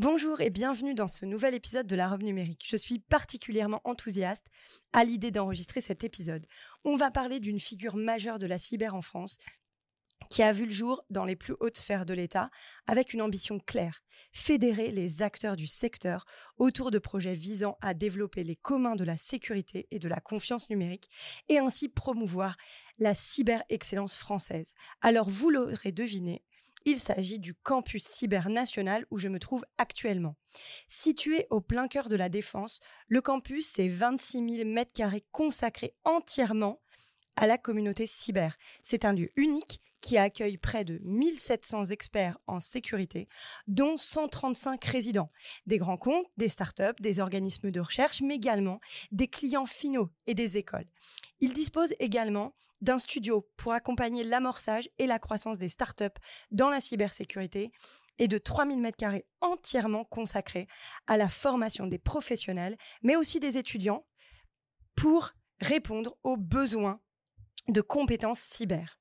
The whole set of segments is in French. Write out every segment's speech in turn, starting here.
Bonjour et bienvenue dans ce nouvel épisode de la robe numérique. Je suis particulièrement enthousiaste à l'idée d'enregistrer cet épisode. On va parler d'une figure majeure de la cyber en France qui a vu le jour dans les plus hautes sphères de l'État avec une ambition claire, fédérer les acteurs du secteur autour de projets visant à développer les communs de la sécurité et de la confiance numérique et ainsi promouvoir la cyber-excellence française. Alors vous l'aurez deviné, il s'agit du campus cyber national où je me trouve actuellement. Situé au plein cœur de la Défense, le campus, c'est 26 000 mètres carrés consacrés entièrement à la communauté cyber. C'est un lieu unique qui accueille près de 1700 experts en sécurité, dont 135 résidents, des grands comptes, des startups, des organismes de recherche, mais également des clients finaux et des écoles. Il dispose également d'un studio pour accompagner l'amorçage et la croissance des startups dans la cybersécurité et de 3000 m2 entièrement consacrés à la formation des professionnels, mais aussi des étudiants pour répondre aux besoins de compétences cyber.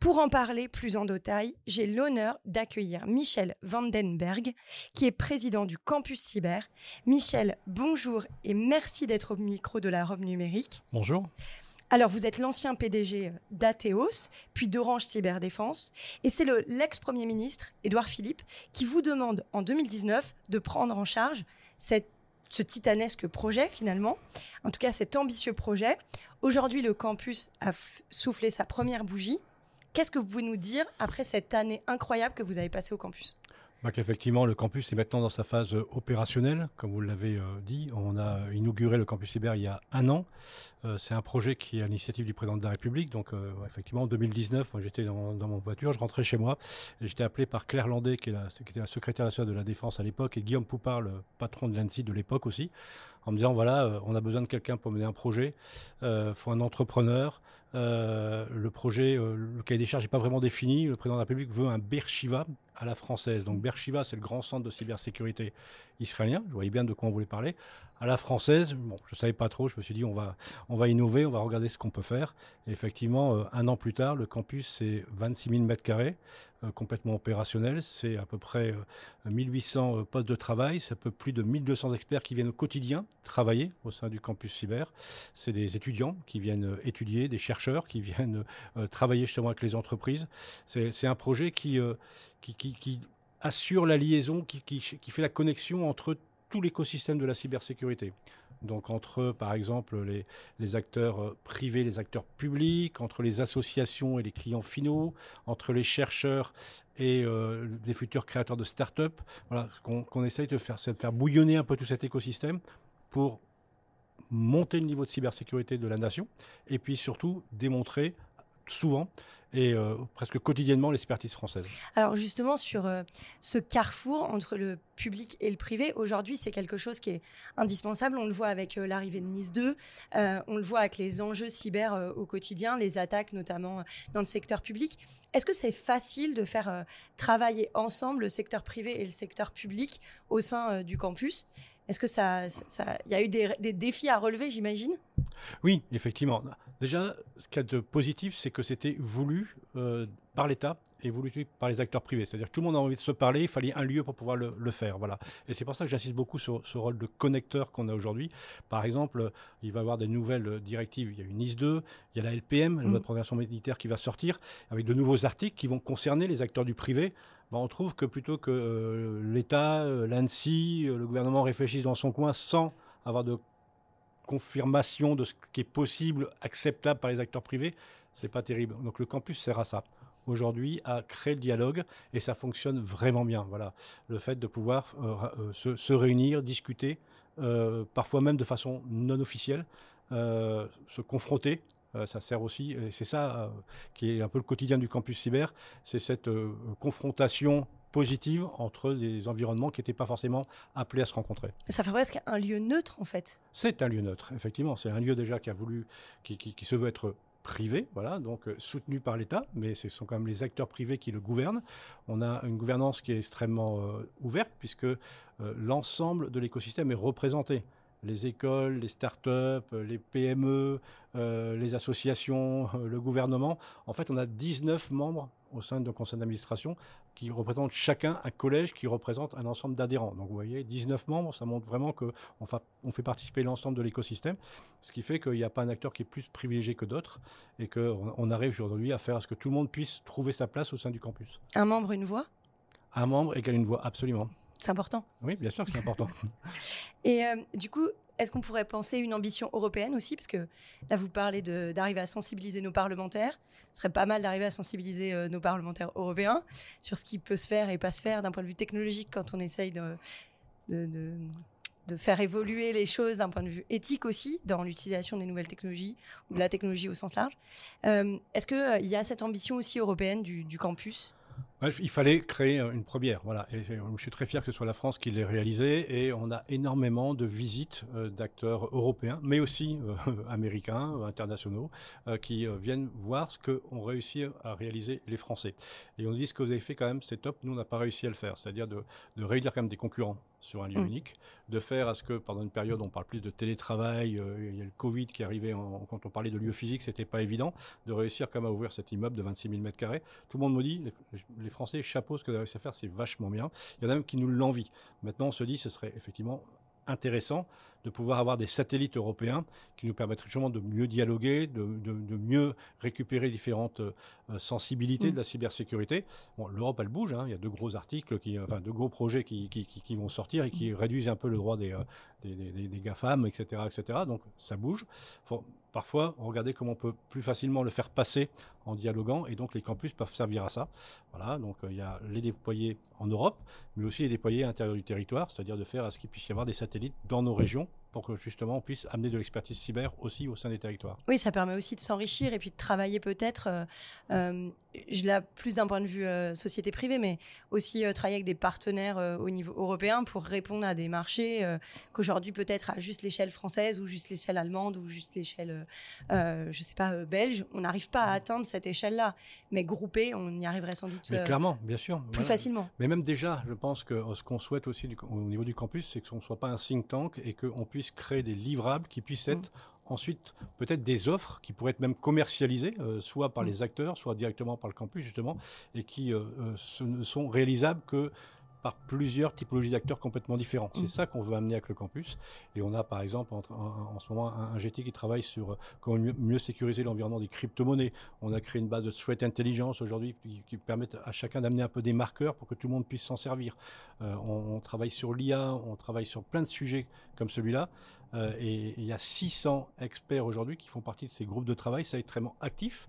Pour en parler plus en détail, j'ai l'honneur d'accueillir Michel Vandenberg, qui est président du campus cyber. Michel, bonjour et merci d'être au micro de la robe numérique. Bonjour. Alors, vous êtes l'ancien PDG d'Atheos, puis d'Orange Cyberdéfense, et c'est l'ex-premier ministre, Édouard Philippe, qui vous demande en 2019 de prendre en charge ce titanesque projet, finalement, en tout cas cet ambitieux projet. Aujourd'hui, le campus a soufflé sa première bougie. Qu'est-ce que vous pouvez nous dire après cette année incroyable que vous avez passée au campus? Bah Effectivement, le campus est maintenant dans sa phase euh, opérationnelle. Comme vous l'avez euh, dit, on a inauguré le campus cyber il y a un an. Euh, c'est un projet qui est à l'initiative du président de la République. Donc, effectivement, en 2019, moi, j'étais dans, dans, mon voiture, je rentrais chez moi j'étais appelé par Claire Landais, qui, était la secrétaire nationale de la Défense à l'époque, et Guillaume Poupard, le patron de l'ANSI de l'époque aussi, en me disant voilà, on a besoin de quelqu'un pour mener un projet. Il faut un entrepreneur. Euh, le projet, euh, le cahier des charges n'est pas vraiment défini. Le président de la République veut un Bershiva à la française. Donc Bershiva, c'est le grand centre de cybersécurité israélien. Je voyais bien de quoi on voulait parler. À la française, bon, je savais pas trop. Je me suis dit, on va, on va innover, on va regarder ce qu'on peut faire. Et effectivement, euh, un an plus tard, le campus, c'est 26 000 mètres carrés, complètement opérationnel. C'est à peu près 1800 postes de travail. C'est un peu plus de 1200 experts qui viennent au quotidien travailler au sein du campus cyber. C'est des étudiants qui viennent étudier, des chercheurs qui viennent euh, travailler justement avec les entreprises. C'est un projet euh, qui, qui, assure la liaison, qui, fait la connexion entre tout l'écosystème de la cybersécurité. Donc entre, par exemple, les, les, acteurs euh, privés, les acteurs publics, entre les associations et les clients finaux, entre les chercheurs et les futurs créateurs de start-up. Voilà, ce qu'on essaye de faire, c'est de faire bouillonner un peu tout cet écosystème pour monter le niveau de cybersécurité de la nation et puis surtout démontrer souvent et euh, presque quotidiennement l'expertise française. Alors justement sur euh, ce carrefour entre le public et le privé, aujourd'hui c'est quelque chose qui est indispensable. On le voit avec euh, l'arrivée de Nice 2, on le voit avec les enjeux cyber au quotidien, les attaques notamment dans le secteur public. Est-ce que c'est facile de faire travailler ensemble le secteur privé et le secteur public au sein du campus? Est-ce que ça, il y a eu des, défis à relever, j'imagine? Oui, effectivement. Déjà, ce qu'il y a de positif, c'est que c'était voulu euh, par l'État et voulu par les acteurs privés. C'est-à-dire que tout le monde a envie de se parler, il fallait un lieu pour pouvoir le, faire. Voilà. Et c'est pour ça que j'insiste beaucoup sur ce rôle de connecteur qu'on a aujourd'hui. Par exemple, il va y avoir des nouvelles directives. Il y a une NIS 2, il y a la LPM, la loi de programmation militaire qui va sortir, avec de nouveaux articles qui vont concerner les acteurs du privé bah, on trouve que plutôt que euh, l'État, euh, euh, le gouvernement réfléchissent dans son coin sans avoir de confirmation de ce qui est possible, acceptable par les acteurs privés, c'est pas terrible. Donc le campus sert à ça aujourd'hui à créer le dialogue et ça fonctionne vraiment bien. Voilà, le fait de pouvoir se, réunir, discuter, parfois même de façon non officielle, se confronter euh, ça sert aussi, et c'est ça euh, qui est un peu le quotidien du campus cyber, c'est cette euh, confrontation positive entre des environnements qui n'étaient pas forcément appelés à se rencontrer. Ça fait presque un lieu neutre en fait. C'est un lieu neutre, effectivement. C'est un lieu déjà qui a voulu, qui, qui, se veut être privé, voilà, donc soutenu par l'État, mais ce sont quand même les acteurs privés qui le gouvernent. On a une gouvernance qui est extrêmement ouverte puisque l'ensemble de l'écosystème est représenté les écoles, les start-up, les PME, euh, les associations, euh, le gouvernement. En fait, on a 19 membres au sein de conseil d'administration qui représentent chacun un collège qui représente un ensemble d'adhérents. Donc vous voyez, 19 membres, ça montre vraiment qu'on on fait participer l'ensemble de l'écosystème, ce qui fait qu'il n'y a pas un acteur qui est plus privilégié que d'autres et qu'on on arrive aujourd'hui à faire à ce que tout le monde puisse trouver sa place au sein du campus. Un membre, une voix? Un membre égale une voix, absolument. C'est important. Oui, bien sûr que c'est important. Et euh, du coup, est-ce qu'on pourrait penser une ambition européenne aussi? Parce que là, vous parlez d'arriver à sensibiliser nos parlementaires. Ce serait pas mal d'arriver à sensibiliser euh, nos parlementaires européens sur ce qui peut se faire et pas se faire d'un point de vue technologique quand on essaye de, de, de, faire évoluer les choses d'un point de vue éthique aussi dans l'utilisation des nouvelles technologies ou de la technologie au sens large. Euh, est-ce qu'il y a cette ambition aussi européenne du, du campus? Il fallait créer une première, voilà. Je suis très fier que ce soit la France qui l'ait réalisé. Et on a énormément de visites euh, d'acteurs européens, mais aussi euh, américains, euh, internationaux, qui viennent voir ce qu'ont réussi à réaliser les Français. Et on dit ce que vous avez fait quand même, c'est top. Nous, on n'a pas réussi à le faire. C'est-à-dire de, de réunir quand même des concurrents sur un lieu mm. unique, de faire à ce que pendant une période on parle plus de télétravail, euh, il y a le Covid qui arrivait quand on parlait de lieux physiques, c'était pas évident de réussir comme à ouvrir cet immeuble de 26 000 mètres carrés. Tout le monde me dit, les, Français, chapeau, ce que vous avez réussi à faire, c'est vachement bien. Il y en a même qui nous l'envient. Maintenant, on se dit, ce serait effectivement intéressant de pouvoir avoir des satellites européens qui nous permettraient justement de mieux dialoguer, de, mieux récupérer différentes euh, sensibilités mm. de la cybersécurité. Bon, l'Europe, elle bouge. Hein. Il y a deux gros articles, qui, enfin deux gros projets qui, qui, vont sortir et qui mm. réduisent un peu le droit des, euh, des, des, des, GAFAM, etc., etc. Donc ça bouge. Faut parfois regarder comment on peut plus facilement le faire passer en dialoguant et donc les campus peuvent servir à ça. Voilà, donc euh, il y a les déployer en Europe, mais aussi les déployer à l'intérieur du territoire, c'est-à-dire de faire à ce qu'il puisse y avoir des satellites dans nos régions pour que justement on puisse amener de l'expertise cyber aussi au sein des territoires. Oui, ça permet aussi de s'enrichir et puis de travailler peut-être, euh, euh je l'ai plus d'un point de vue euh, société privée, mais aussi euh, travailler avec des partenaires au niveau européen pour répondre à des marchés qu'aujourd'hui peut-être à juste l'échelle française ou juste l'échelle allemande ou juste l'échelle, je sais pas, belge, on n'arrive pas à atteindre cette échelle-là. Mais groupé, on y arriverait sans doute. Mais clairement, bien sûr. Plus facilement. Mais même déjà, je pense que ce qu'on souhaite aussi au niveau du campus, c'est qu'on ne soit pas un think tank et qu'on puisse créer des livrables qui puissent être mm. ensuite peut-être des offres qui pourraient être même commercialisées, euh, soit par mm. les acteurs, soit directement par le campus justement, et qui euh, euh, ne sont réalisables que par plusieurs typologies d'acteurs complètement différents. C'est mm. ça qu'on veut amener avec le campus. Et on a par exemple en, ce moment un, GT qui travaille sur comment mieux, sécuriser l'environnement des crypto-monnaies. On a créé une base de threat intelligence aujourd'hui qui, qui permet à chacun d'amener un peu des marqueurs pour que tout le monde puisse s'en servir. Euh, on, travaille sur l'IA, on travaille sur plein de sujets comme celui-là. Euh, et il y a 600 experts aujourd'hui qui font partie de ces groupes de travail. Ça est extrêmement actif.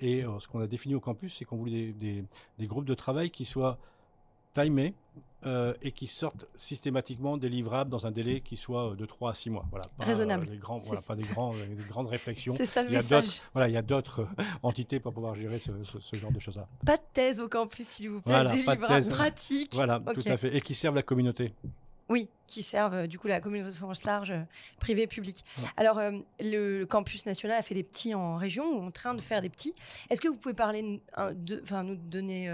Et euh, ce qu'on a défini au campus, c'est qu'on voulait des, des groupes de travail qui soient timés euh, et qui sortent systématiquement des livrables dans un délai qui soit de 3 à 6 mois. Voilà, pas, Raisonnable. Euh, grands, voilà, pas des, grands, euh, des grandes réflexions. C'est ça le il y a message. Voilà, il y a d'autres entités pour pouvoir gérer ce, ce, genre de choses-là. Pas de thèse au campus, s'il vous plaît. Voilà, des livrables pratiques. Voilà, tout à fait. Et qui servent la communauté. Oui, qui servent euh, du coup la communauté au sens large, euh, privé, public. Alors, euh, le campus national a fait des petits en région ou en train de faire des petits. Est-ce que vous pouvez parler, de, enfin, nous donner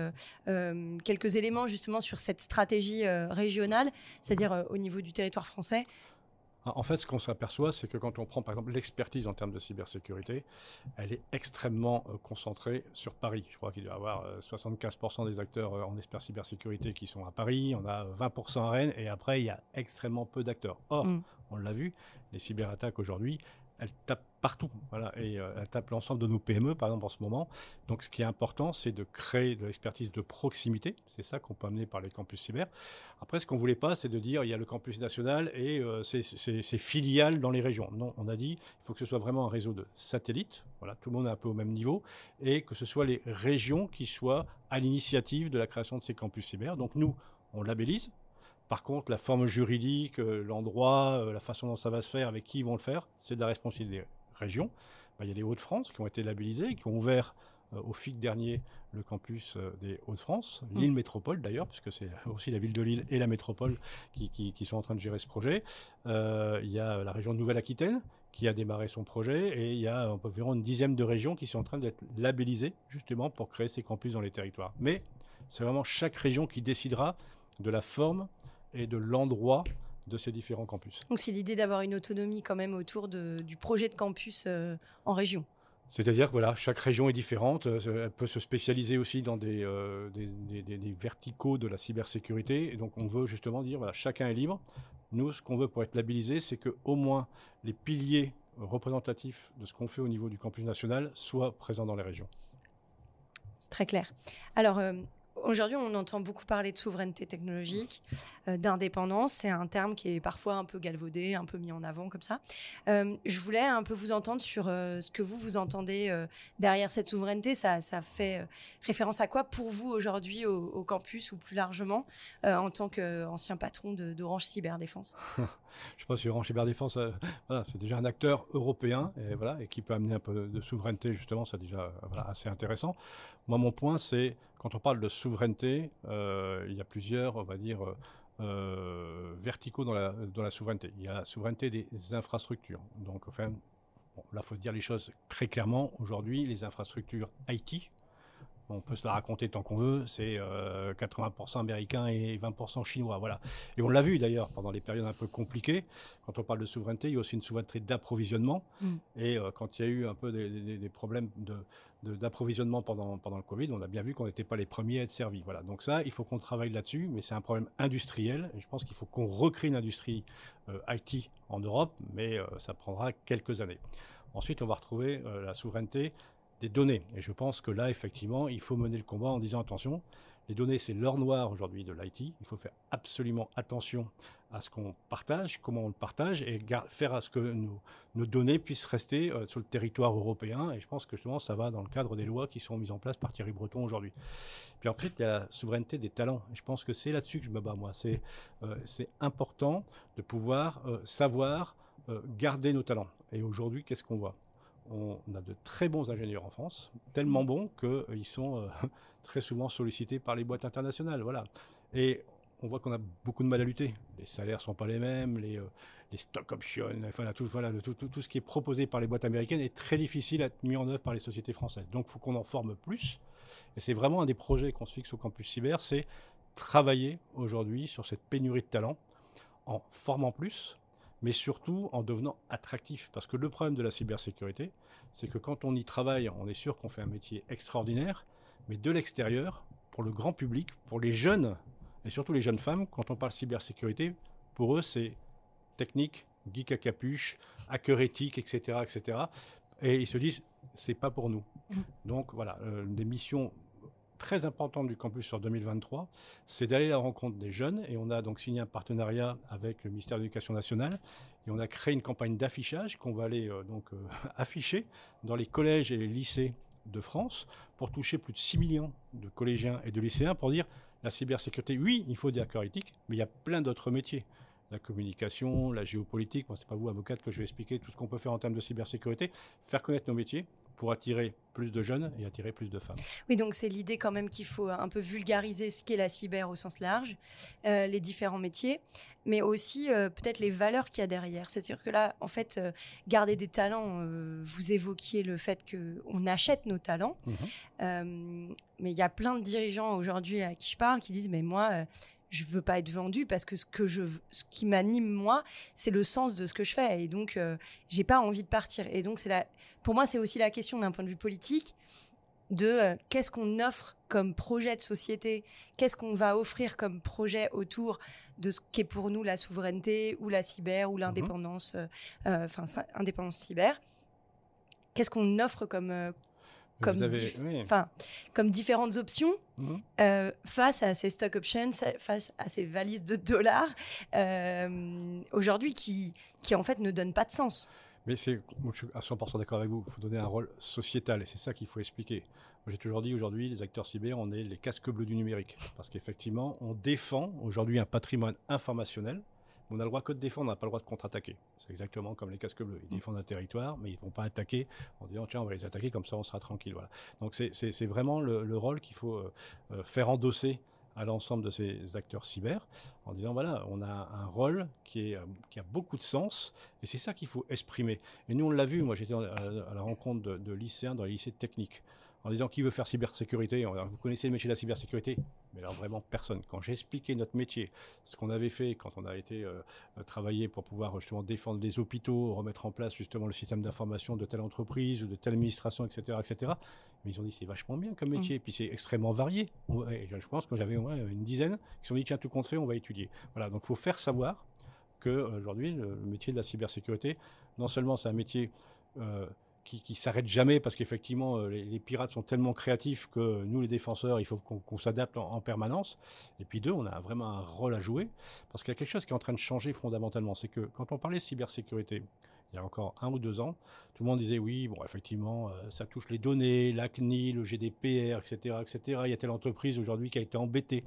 quelques éléments justement sur cette stratégie régionale, c'est-à-dire au niveau du territoire français en fait, ce qu'on s'aperçoit, c'est que quand on prend par exemple l'expertise en termes de cybersécurité, elle est extrêmement euh, concentrée sur Paris. Je crois qu'il doit y avoir 75% euh, des acteurs euh, en expert cybersécurité qui sont à Paris, on a 20% à Rennes, et après, il y a extrêmement peu d'acteurs. Or, mm. on l'a vu, les cyberattaques aujourd'hui, elle tape partout. Voilà, et euh, elle tape l'ensemble de nos PME, par exemple, en ce moment. Donc, ce qui est important, c'est de créer de l'expertise de proximité. C'est ça qu'on peut amener par les campus cyber. Après, ce qu'on voulait pas, c'est de dire il y a le campus national et euh, ses, filiales dans les régions. Non, on a dit il faut que ce soit vraiment un réseau de satellites. Voilà, tout le monde est un peu au même niveau et que ce soit les régions qui soient à l'initiative de la création de ces campus cyber. Donc, nous, on labellise, par contre, la forme juridique, euh, l'endroit, euh, la façon dont ça va se faire, avec qui ils vont le faire, c'est de la responsabilité des régions. Bah, il y a les Hauts-de-France qui ont été labellisés, qui ont ouvert au FIC dernier le campus des Hauts-de-France, mmh. Lille Métropole d'ailleurs, puisque c'est aussi la ville de Lille et la métropole qui, qui, sont en train de gérer ce projet. il y a la région de Nouvelle-Aquitaine qui a démarré son projet et il y a environ une dizaine de régions qui sont en train d'être labellisées justement pour créer ces campus dans les territoires. Mais c'est vraiment chaque région qui décidera de la forme et de l'endroit de ces différents campus. Donc c'est l'idée d'avoir une autonomie quand même autour du projet de campus euh, en région. C'est-à-dire que voilà, chaque région est différente. Euh, elle peut se spécialiser aussi dans euh, des, des, verticaux de la cybersécurité. Et donc, on veut justement dire voilà, chacun est libre. Nous, ce qu'on veut pour être labellisé, c'est que au moins les piliers représentatifs de ce qu'on fait au niveau du campus national soient présents dans les régions. C'est très clair. Alors, Aujourd'hui, on entend beaucoup parler de souveraineté technologique, euh, d'indépendance. C'est un terme qui est parfois un peu galvaudé, un peu mis en avant comme ça. Euh, je voulais un peu vous entendre sur euh, ce que vous, vous entendez derrière cette souveraineté. Ça, fait référence à quoi pour vous aujourd'hui au, campus ou plus largement en tant qu'ancien patron d'Orange Cyberdéfense? Je pas si Orange Cyberdéfense, voilà, c'est déjà un acteur européen et, voilà, et qui peut amener un peu de souveraineté, justement, c'est déjà assez intéressant. Moi, mon point, c'est quand on parle de souveraineté, euh, il y a plusieurs, on va dire, euh, verticaux dans la, dans la souveraineté. Il y a la souveraineté des infrastructures. Donc, enfin, là, il faut dire les choses très clairement. Aujourd'hui, les infrastructures IT, on peut se la raconter tant qu'on veut, c'est 80% euh, américain et 20% chinois. Voilà. Et on l'a vu d'ailleurs pendant les périodes un peu compliquées. Quand on parle de souveraineté, il y a aussi une souveraineté d'approvisionnement. Mm. Et euh, quand il y a eu un peu des, problèmes d'approvisionnement pendant, pendant le Covid, on a bien vu qu'on n'était pas les premiers à être servis. Voilà. Donc ça, il faut qu'on travaille là-dessus, mais c'est un problème industriel. Et je pense qu'il faut qu'on recrée une industrie euh, IT en Europe, mais ça prendra quelques années. Ensuite, on va retrouver la souveraineté des données. Et je pense que là, effectivement, il faut mener le combat en disant attention, les données, c'est l'or noir aujourd'hui de l'IT. Il faut faire absolument attention à ce qu'on partage, comment on le partage, et faire à ce que nos, données puissent rester euh, sur le territoire européen. Et je pense que justement, ça va dans le cadre des lois qui sont mises en place par Thierry Breton aujourd'hui. Puis ensuite, il y a la souveraineté des talents. Je pense que c'est là-dessus que je me bats, moi. C'est euh, important de pouvoir euh, savoir garder nos talents. Et aujourd'hui, qu'est-ce qu'on voit? On a de très bons ingénieurs en France, tellement mm. bons qu'ils euh, sont euh, très souvent sollicités par les boîtes internationales. Voilà. Et on voit qu'on a beaucoup de mal à lutter. Les salaires sont pas les mêmes, les, euh, stock options, enfin, tout, voilà, tout, tout, ce qui est proposé par les boîtes américaines est très difficile à être mis en œuvre par les sociétés françaises. Donc il faut qu'on en forme plus. Et c'est vraiment un des projets qu'on se fixe au campus cyber, c'est travailler aujourd'hui sur cette pénurie de talents en formant plus, mais surtout en devenant attractif. Parce que le problème de la cybersécurité, c'est que quand on y travaille, on est sûr qu'on fait un métier extraordinaire, mais de l'extérieur, pour le grand public, pour les jeunes, et surtout les jeunes femmes, quand on parle cybersécurité, pour eux, c'est technique, geek à capuche, hacker éthique, etc., etc. Et ils se disent, c'est pas pour nous. Mmh. Donc voilà, euh, des missions très importante du campus sur 2023, c'est d'aller à la rencontre des jeunes. Et on a donc signé un partenariat avec le ministère de l'Éducation nationale. Et on a créé une campagne d'affichage qu'on va aller euh, donc euh, afficher dans les collèges et les lycées de France pour toucher plus de 6 millions de collégiens et de lycéens pour dire la cybersécurité, oui, il faut des hackers éthiques, mais il y a plein d'autres métiers la communication, la géopolitique. Moi, c'est pas vous, avocate, que je vais expliquer tout ce qu'on peut faire en termes de cybersécurité. Faire connaître nos métiers, pour attirer plus de jeunes et attirer plus de femmes. Oui, donc c'est l'idée quand même qu'il faut un peu vulgariser ce qu'est la cyber au sens large, euh, les différents métiers, mais aussi euh, peut-être les valeurs qu'il y a derrière. C'est-à-dire que là, en fait, euh, garder des talents, vous évoquiez le fait qu'on achète nos talents, mhm. mais il y a plein de dirigeants aujourd'hui à qui je parle qui disent, mais moi, je veux pas être vendu parce que ce que je ce qui m'anime moi c'est le sens de ce que je fais. Et donc euh, j'ai pas envie de partir. Et donc c'est la pour moi c'est aussi la question d'un point de vue politique de euh, qu'est-ce qu'on offre comme projet de société? Qu'est-ce qu'on va offrir comme projet autour de ce qu'est pour nous la souveraineté ou la cyber ou l'indépendance euh, enfin indépendance cyber? Qu'est-ce qu'on offre comme comme, comme différentes options mhm. euh, face à ces stock options, face à ces valises de dollars euh, aujourd'hui qui, qui en fait ne donnent pas de sens. Mais c'est, je suis à 100% d'accord avec vous, il faut donner un rôle sociétal et c'est ça qu'il faut expliquer. J'ai toujours dit aujourd'hui, les acteurs cyber, on est les casques bleus du numérique parce qu'effectivement, on défend aujourd'hui un patrimoine informationnel On a le droit que de défendre, on n'a pas le droit de contre-attaquer. C'est exactement comme les casques bleus. Ils mm. défendent un territoire, mais ils ne vont pas attaquer en disant tiens, on va les attaquer, comme ça on sera tranquille. Voilà. Donc c'est vraiment le, rôle qu'il faut euh, euh, faire endosser à l'ensemble de ces acteurs cyber en disant voilà, on a un rôle qui, est, qui a beaucoup de sens et c'est ça qu'il faut exprimer. Et nous, on l'a vu, moi j'étais à, la rencontre de, de lycéens dans les lycées techniques en disant qui veut faire cybersécurité? Vous connaissez le métier de la cybersécurité? Mais alors vraiment personne. Quand j'ai expliqué notre métier, ce qu'on avait fait quand on a été euh, travailler pour pouvoir justement défendre les hôpitaux, remettre en place justement le système d'information de telle entreprise ou de telle administration, etc., etc. Mais ils ont dit c'est vachement bien comme métier, et mmh. puis c'est extrêmement varié. je pense que j'avais une dizaine qui se sont dit tiens tout compte fait, on va étudier. Voilà, donc il faut faire savoir que aujourd'hui le, métier de la cybersécurité, non seulement c'est un métier euh, qui, qui s'arrête jamais parce qu'effectivement euh, les, pirates sont tellement créatifs que nous les défenseurs il faut qu'on s'adapte en, permanence et puis deux on a vraiment un rôle à jouer parce qu'il y a quelque chose qui est en train de changer fondamentalement c'est que quand on parlait de cybersécurité il y a encore un ou deux ans, tout le monde disait oui, bon, effectivement, euh, ça touche les données, l'ACNI, le GDPR, etc., etc. Il y a telle entreprise aujourd'hui qui a été embêtée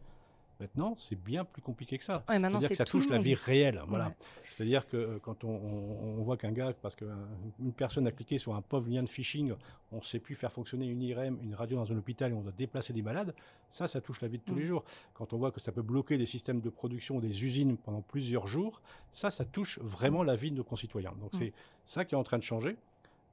Maintenant, c'est bien plus compliqué que ça. maintenant, c'est que ça touche la vie réelle. Voilà. C'est-à-dire que euh, quand on, voit qu'un gars, parce qu'une personne a cliqué sur un pauvre lien de phishing, on ne sait plus faire fonctionner une IRM, une radio dans un hôpital et on doit déplacer des malades, ça, ça touche la vie de tous les mm. jours. Quand on voit que ça peut bloquer des systèmes de production, des usines pendant plusieurs jours, ça, ça touche vraiment la vie de nos concitoyens. Donc mm. c'est ça qui est en train de changer.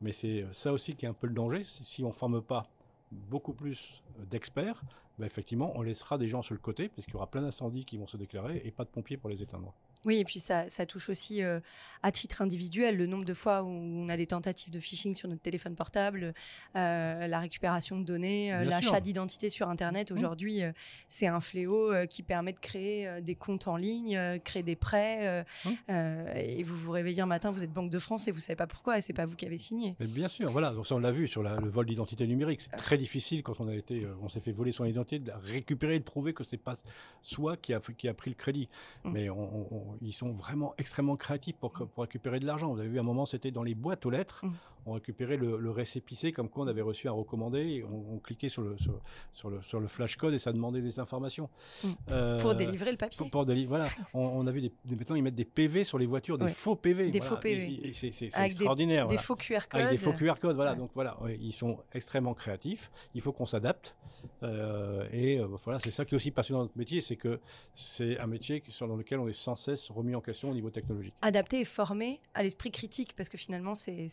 Mais c'est ça aussi qui est un peu le danger. Si on ne forme pas beaucoup plus d'experts, bah, effectivement, on laissera des gens sur le côté, parce qu'il y aura plein d'incendies qui vont se déclarer et pas de pompiers pour les éteindre. Oui, et puis ça, ça touche aussi euh, à titre individuel le nombre de fois où on a des tentatives de phishing sur notre téléphone portable, euh, la récupération de données, euh, l'achat d'identité sur Internet. Mmh. Aujourd'hui, c'est un fléau qui permet de créer des comptes en ligne, créer des prêts. Mmh. et vous vous réveillez un matin, vous êtes Banque de France et vous savez pas pourquoi, et c'est pas vous qui avez signé. Mais bien sûr, voilà. Donc ça, on l'a vu sur le vol d'identité numérique. C'est très difficile quand on a été, on s'est fait voler son identité, de récupérer et de prouver que c'est pas soi qui a, qui a pris le crédit. Mmh. Mais on ils sont vraiment extrêmement créatifs pour, récupérer de l'argent. Vous avez vu, un moment, c'était dans les boîtes aux lettres. Mmh. On récupérait le, le, récépissé comme quoi on avait reçu un recommandé. Et on, cliquait sur le, sur, le, sur le flash code et ça demandait des informations. Mmh. Euh, pour délivrer le papier. Pour, voilà. on, a vu des, maintenant, ils mettent des PV sur les voitures, des faux PV. Des faux PV. C'est extraordinaire. Des, faux QR codes. Avec des faux QR codes, voilà. Donc voilà, ils sont extrêmement créatifs. Il faut qu'on s'adapte. Euh, et euh, voilà, c'est ça qui est aussi passionnant dans notre métier, c'est que c'est un métier sur, dans lequel on est sans cesse remis en question au niveau technologique. Adapté et formé à l'esprit critique, parce que finalement, c'est.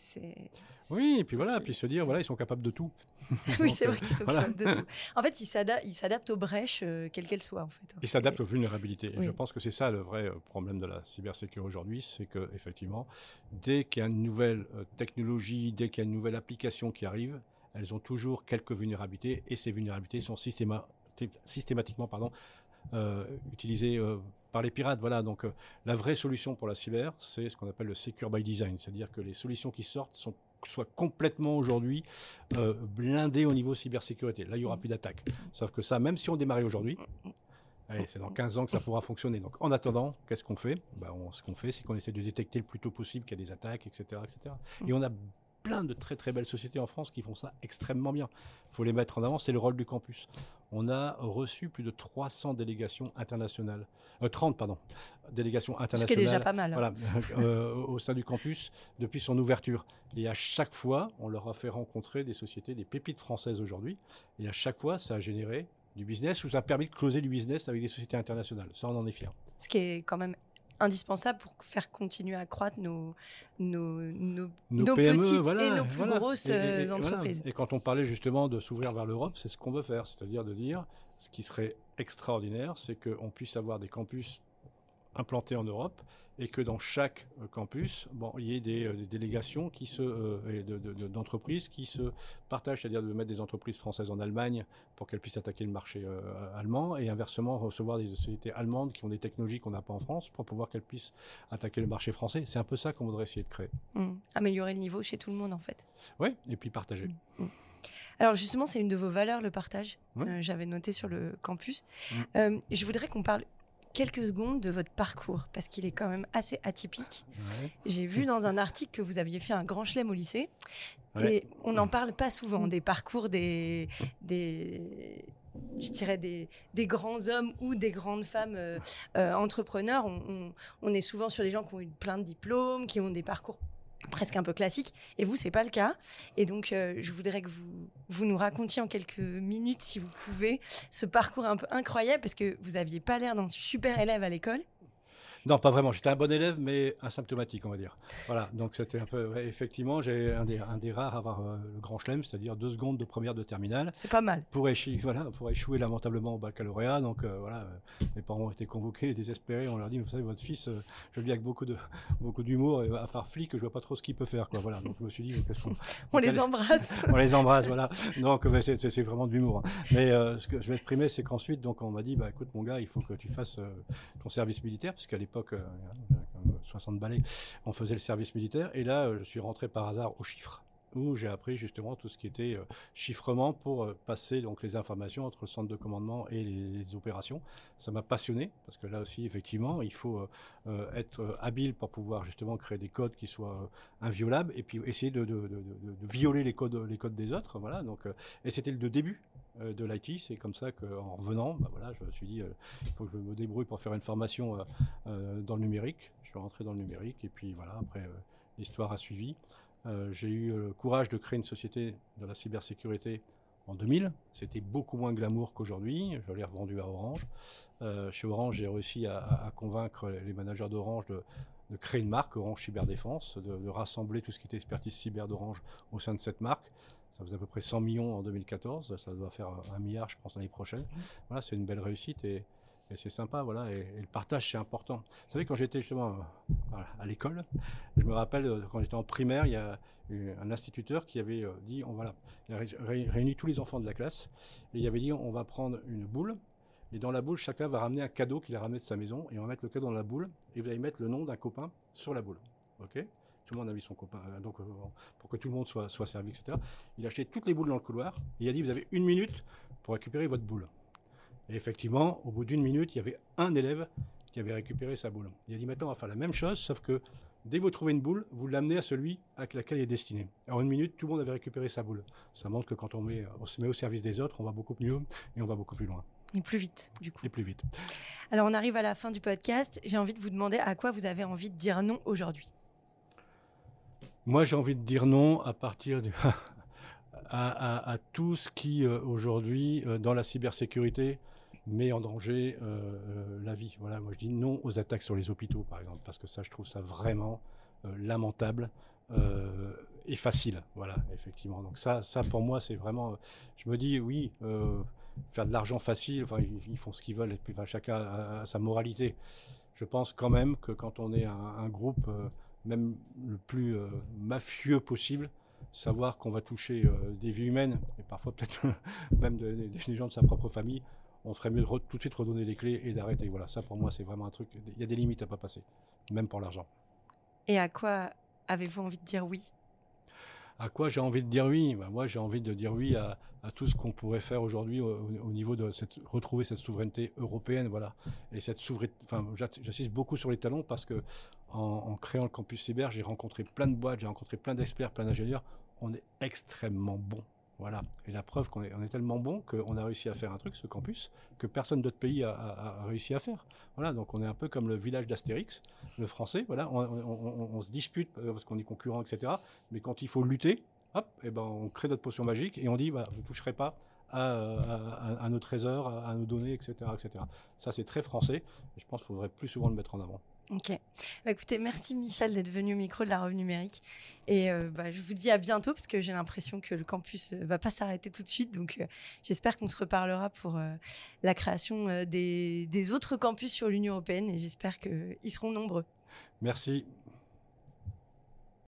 Oui, et puis voilà, puis se dire, voilà, ils sont capables de tout. oui, c'est vrai qu'ils sont capables de tout. En fait, ils s'adaptent aux brèches, euh, quelles qu'elles soient, en fait. Hein. Ils s'adaptent aux vulnérabilités. Et je pense que c'est ça le vrai problème de la cybersécurité aujourd'hui, c'est que effectivement, dès qu'il y a une nouvelle technologie, dès qu'il y a une nouvelle application qui arrive, elles ont toujours quelques vulnérabilités et ces vulnérabilités sont systématiquement pardon, euh, utilisées euh, par les pirates. Voilà, donc euh, la vraie solution pour la cyber, c'est ce qu'on appelle le secure by design, c'est-à-dire que les solutions qui sortent sont soient complètement aujourd'hui blindées au niveau cybersécurité. Là, il n'y aura plus d'attaque. Sauf que ça, même si on démarrait aujourd'hui, c'est dans 15 ans que ça pourra fonctionner. Donc, en attendant, qu'est-ce qu'on fait? Ben, Ce qu'on fait, c'est qu'on essaie de détecter le plus tôt possible qu'il y a des attaques, etc., etc. Et on a plein de très très belles sociétés en France qui font ça extrêmement bien. Il faut les mettre en avant, c'est le rôle du campus. On a reçu plus de 300 délégations internationales, 30 euh, pardon, délégations internationales. Ce qui est déjà pas mal. Voilà, euh, au sein du campus depuis son ouverture. Et à chaque fois, on leur a fait rencontrer des sociétés, des pépites françaises aujourd'hui. Et à chaque fois, ça a généré du business ou ça a permis de closer du business avec des sociétés internationales. Ça, on en est fiers. Ce qui est quand même indispensable pour faire continuer à croître nos, nos, nos, PME, petites et nos plus grosses euh, entreprises. Et quand on parlait justement de s'ouvrir vers l'Europe, c'est ce qu'on veut faire, c'est-à-dire de dire ce qui serait extraordinaire, c'est qu'on puisse avoir des campus implantés en Europe et que dans chaque euh, campus, bon, il y ait des, euh, délégations qui se, euh, d'entreprises qui se partagent, c'est-à-dire de mettre des entreprises françaises en Allemagne pour qu'elles puissent attaquer le marché allemand et inversement recevoir des sociétés allemandes qui ont des technologies qu'on n'a pas en France pour pouvoir qu'elles puissent attaquer le marché français. C'est un peu ça qu'on voudrait essayer de créer. Mmh. Améliorer le niveau chez tout le monde en fait. Oui, et puis partager. Mmh. Mmh. Alors justement, c'est une de vos valeurs, le partage. J'avais noté sur le campus. je voudrais qu'on parle quelques secondes de votre parcours parce qu'il est quand même assez atypique. J'ai vu dans un article que vous aviez fait un grand chelem au lycée et on n'en parle pas souvent des parcours des, des, je dirais, des, des, grands hommes ou des grandes femmes euh, euh, entrepreneurs. On, on, est souvent sur des gens qui ont eu plein de diplômes, qui ont des parcours presque un peu classiques. Et vous, c'est pas le cas. Et donc, euh, je voudrais que vous, vous nous racontiez en quelques minutes, si vous pouvez, ce parcours un peu incroyable, parce que vous aviez pas l'air d'un super élève à l'école. Non, pas vraiment. J'étais un bon élève, mais asymptomatique, on va dire. Voilà, donc c'était un peu. effectivement, j'ai un des, un des rares à avoir euh, le grand chelem, c'est-à-dire deux secondes de première de terminale. C'est pas mal. Pour échouer, voilà, pour échouer lamentablement au baccalauréat. Donc euh, voilà, euh, mes parents ont été convoqués, désespérés. On leur dit, vous savez, votre fils, je le dis avec beaucoup de beaucoup d'humour, et à faire flic, je vois pas trop ce qu'il peut faire, quoi. Voilà, donc je me suis dit, qu'est-ce qu'on. on les embrasse. on les embrasse, voilà. Donc c'est vraiment de l'humour. Hein. Mais ce que je vais exprimer, c'est qu'ensuite, donc on m'a dit, bah écoute, mon gars, il faut que tu fasses ton service militaire, parce qu'à l'époque 60 balais, on faisait le service militaire. Et là, euh, je suis rentré par hasard aux chiffres où j'ai appris justement tout ce qui était euh, chiffrement pour euh, passer donc les informations entre le centre de commandement et les, opérations. Ça m'a passionné parce que là aussi effectivement il faut être habile pour pouvoir justement créer des codes qui soient inviolables et puis essayer de, de, violer les codes les codes des autres. Voilà donc et c'était le début de l'IT. C'est comme ça qu'en revenant, bah voilà, je me suis dit, il faut que je me débrouille pour faire une formation dans le numérique. Je suis rentré dans le numérique et puis voilà, après l'histoire a suivi. Euh, j'ai eu le courage de créer une société de la cybersécurité en 2000. C'était beaucoup moins glamour qu'aujourd'hui. Je l'ai revendu à Orange. Euh, chez Orange, j'ai réussi à, convaincre les managers d'Orange de, créer une marque, Orange Cyberdéfense, de, de rassembler tout ce qui était expertise cyber d'Orange au sein de cette marque. Ça faisait à peu près 100 millions en 2014. Ça doit faire un milliard, je pense, l'année prochaine. Voilà, c'est une belle réussite et et c'est sympa, voilà. Et, le partage, c'est important. Vous savez, quand j'étais justement euh, à l'école, je me rappelle euh, quand j'étais en primaire, il y a un instituteur qui avait euh, dit, on va il a réuni tous les enfants de la classe et il avait dit, on va prendre une boule et dans la boule, chacun va ramener un cadeau qu'il a ramené de sa maison et on va mettre le cadeau dans la boule et vous allez mettre le nom d'un copain sur la boule. Ok? Tout le monde a mis son copain, donc pour que tout le monde soit, soit servi, etc. Il a acheté toutes les boules dans le couloir et il a dit, vous avez une minute pour récupérer votre boule. Et effectivement, au bout d'une minute, il y avait un élève qui avait récupéré sa boule. Il a dit maintenant, on va faire la même chose, sauf que dès que vous trouvez une boule, vous l'amenez à celui à laquelle il est destiné. En une minute, tout le monde avait récupéré sa boule. Ça montre que quand on, met, on se met au service des autres, on va beaucoup mieux et on va beaucoup plus loin. Et plus vite, du coup. Et plus vite. Alors, on arrive à la fin du podcast. J'ai envie de vous demander à quoi vous avez envie de dire non aujourd'hui. Moi, j'ai envie de dire non à partir de... à, tout ce qui, euh, aujourd'hui, euh, dans la cybersécurité, met en danger euh, euh, la vie. Voilà, moi je dis non aux attaques sur les hôpitaux, par exemple, parce que ça, je trouve ça vraiment euh, lamentable et facile. Voilà, effectivement. Donc ça, ça pour moi, c'est vraiment. Je me dis oui. faire de l'argent facile, enfin, ils, font ce qu'ils veulent, et puis chacun a, sa moralité. Je pense quand même que quand on est un, groupe, même le plus mafieux possible, savoir qu'on va toucher des vies humaines, et parfois peut-être même des gens de sa propre famille, on ferait mieux tout de suite redonner les clés et d'arrêter. Voilà, ça pour moi, c'est vraiment un truc. Il y a des limites à pas passer, même pour l'argent. Et à quoi avez-vous envie de dire oui? À quoi j'ai envie de dire oui? Ben, Moi, j'ai envie de dire oui à, tout ce qu'on pourrait faire aujourd'hui au, niveau de cette, retrouver cette souveraineté européenne. Voilà. Et cette souveraineté. Enfin, j'insiste beaucoup sur les talents parce que en créant le campus cyber, j'ai rencontré plein de boîtes, j'ai rencontré plein d'experts, plein d'ingénieurs. On est extrêmement bon voilà. Et la preuve qu'on est, tellement bon qu'on a réussi à faire un truc, ce campus, que personne d'autre pays a, réussi à faire. Voilà. Donc on est un peu comme le village d'Astérix, le français. Voilà. On, se dispute euh, parce qu'on est concurrent, etc. Mais quand il faut lutter, hop, et eh ben on crée notre potion magique et on dit, bah, vous toucherez pas à, nos trésors, à, nos données, etc., etc. Ça c'est très français. Et je pense qu'il faudrait plus souvent le mettre en avant. Ok. Bah, écoutez, merci Michel d'être venu au micro de la Revue Numérique. Et euh, bah, je vous dis à bientôt parce que j'ai l'impression que le campus euh, va pas s'arrêter tout de suite. Donc euh, j'espère qu'on se reparlera pour la création des, autres campus sur l'Union européenne et j'espère qu'ils seront nombreux. Merci.